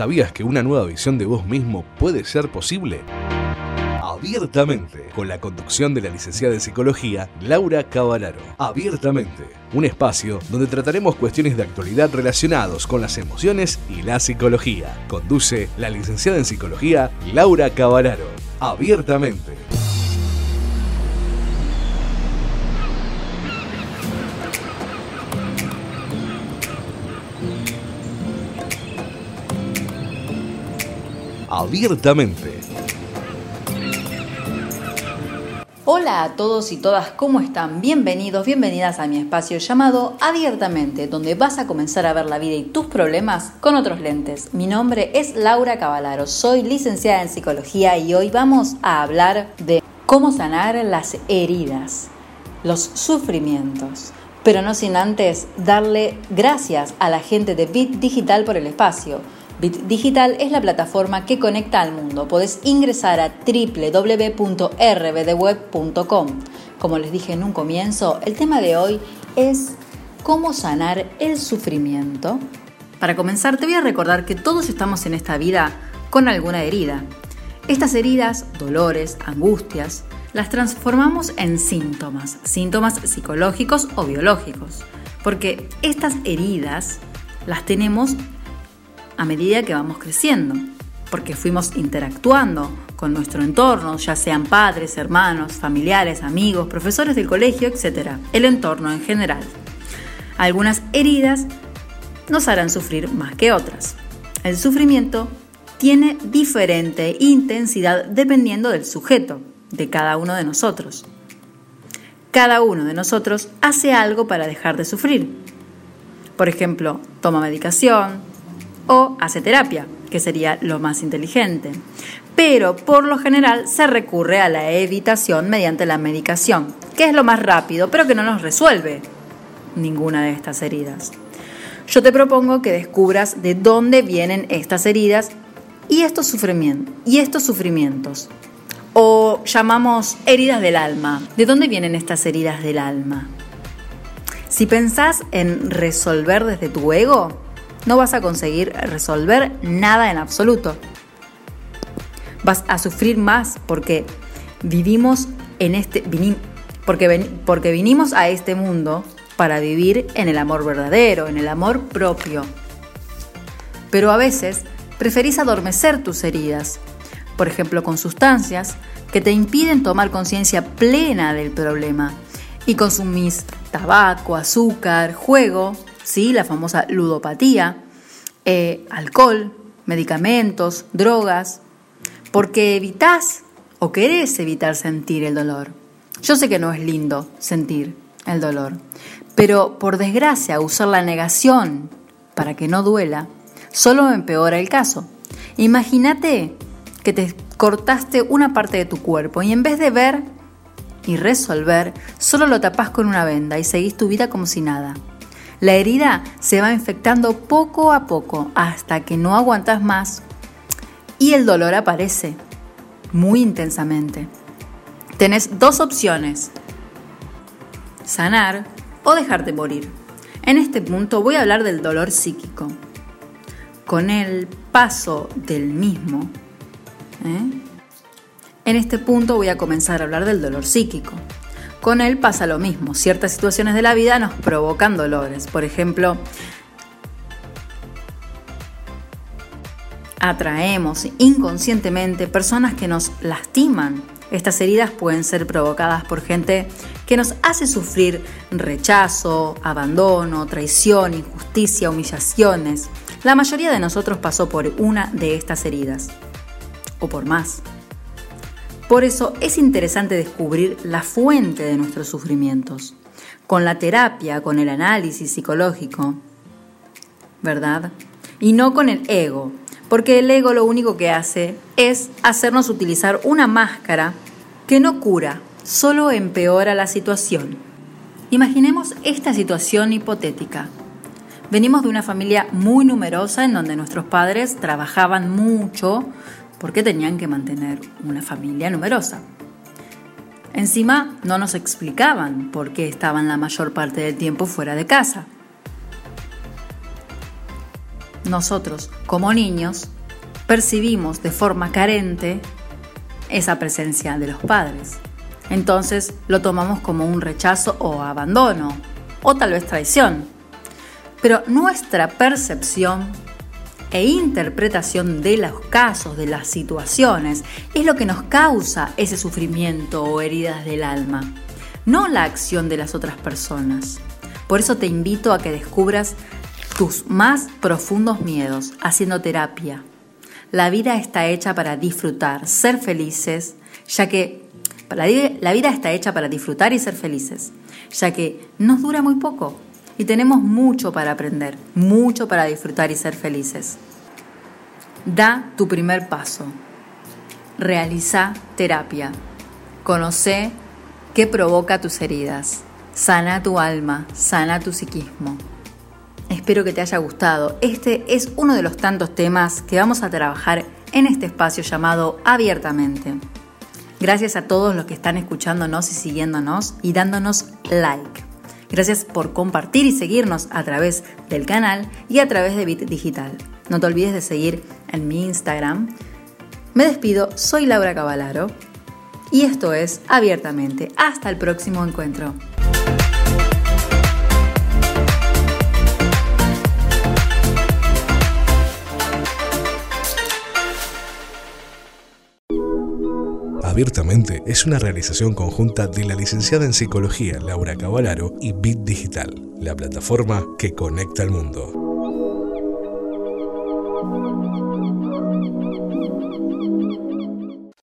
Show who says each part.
Speaker 1: ¿Sabías que una nueva visión de vos mismo puede ser posible? Abiertamente, con la conducción de la licenciada en psicología Laura Cavalaro. Abiertamente, un espacio donde trataremos cuestiones de actualidad relacionados con las emociones y la psicología. Conduce la licenciada en psicología Laura Cavalaro. Abiertamente. Abiertamente.
Speaker 2: Hola a todos y todas, ¿cómo están? Bienvenidos, bienvenidas a mi espacio llamado Abiertamente, donde vas a comenzar a ver la vida y tus problemas con otros lentes. Mi nombre es Laura Cavalaro, soy licenciada en psicología y hoy vamos a hablar de cómo sanar las heridas, los sufrimientos. Pero no sin antes darle gracias a la gente de Bit Digital por el espacio Bit Digital es la plataforma que conecta al mundo. Podés ingresar a www.rbdweb.com. Como les dije en un comienzo, el tema de hoy es cómo sanar el sufrimiento. Para comenzar, te voy a recordar que todos estamos en esta vida con alguna herida. Estas heridas, dolores, angustias, las transformamos en síntomas, síntomas psicológicos o biológicos, porque estas heridas las tenemos a medida que vamos creciendo, porque fuimos interactuando con nuestro entorno, ya sean padres, hermanos, familiares, amigos, profesores del colegio, etc. El entorno en general. Algunas heridas nos harán sufrir más que otras. El sufrimiento tiene diferente intensidad dependiendo del sujeto, de cada uno de nosotros. Cada uno de nosotros hace algo para dejar de sufrir. Por ejemplo, toma medicación, o hace terapia, que sería lo más inteligente. Pero por lo general se recurre a la evitación mediante la medicación, que es lo más rápido, pero que no nos resuelve ninguna de estas heridas. Yo te propongo que descubras de dónde vienen estas heridas y estos sufrimientos, y estos sufrimientos o llamamos heridas del alma. ¿De dónde vienen estas heridas del alma? Si pensás en resolver desde tu ego, no vas a conseguir resolver nada en absoluto. Vas a sufrir más porque vivimos en este porque, porque vinimos a este mundo para vivir en el amor verdadero, en el amor propio. Pero a veces preferís adormecer tus heridas, por ejemplo con sustancias que te impiden tomar conciencia plena del problema y consumís tabaco, azúcar, juego ¿sí? la famosa ludopatía, eh, alcohol, medicamentos, drogas, porque evitas o querés evitar sentir el dolor. Yo sé que no es lindo sentir el dolor, pero por desgracia usar la negación para que no duela solo empeora el caso. Imagínate que te cortaste una parte de tu cuerpo y en vez de ver y resolver, solo lo tapás con una venda y seguís tu vida como si nada. La herida se va infectando poco a poco hasta que no aguantas más y el dolor aparece muy intensamente. Tenés dos opciones, sanar o dejarte morir. En este punto voy a hablar del dolor psíquico. Con el paso del mismo, ¿eh? en este punto voy a comenzar a hablar del dolor psíquico. Con él pasa lo mismo. Ciertas situaciones de la vida nos provocan dolores. Por ejemplo, atraemos inconscientemente personas que nos lastiman. Estas heridas pueden ser provocadas por gente que nos hace sufrir rechazo, abandono, traición, injusticia, humillaciones. La mayoría de nosotros pasó por una de estas heridas, o por más. Por eso es interesante descubrir la fuente de nuestros sufrimientos. Con la terapia, con el análisis psicológico, ¿verdad? Y no con el ego, porque el ego lo único que hace es hacernos utilizar una máscara que no cura, solo empeora la situación. Imaginemos esta situación hipotética. Venimos de una familia muy numerosa en donde nuestros padres trabajaban mucho, porque tenían que mantener una familia numerosa. Encima no nos explicaban por qué estaban la mayor parte del tiempo fuera de casa. nosotros, como niños, percibimos de forma carente esa presencia de los padres. Entonces lo tomamos como un rechazo o abandono, o tal vez traición. Pero nuestra percepción e interpretación de los casos, de las situaciones, es lo que nos causa ese sufrimiento o heridas del alma, no la acción de las otras personas. Por eso te invito a que descubras tus más profundos miedos haciendo terapia. La vida está hecha para disfrutar, ser felices, ya que la vida está hecha para disfrutar y ser felices, ya que nos dura muy poco y tenemos mucho para aprender, mucho para disfrutar y ser felices. Da tu primer paso. Realiza terapia. Conoce qué provoca tus heridas. Sana tu alma, sana tu psiquismo. Espero que te haya gustado. Este es uno de los tantos temas que vamos a trabajar en este espacio llamado Abiertamente. Gracias a todos los que están escuchándonos y siguiéndonos y dándonos like. Gracias por compartir y seguirnos a través del canal y a través de Bit Digital. No te olvides de seguir en mi Instagram. Me despido, soy Laura Cavalaro y esto es Abiertamente. Hasta el próximo encuentro.
Speaker 1: Abiertamente es una realización conjunta de la licenciada en Psicología Laura Cavalaro y Bit Digital, la plataforma que conecta al mundo.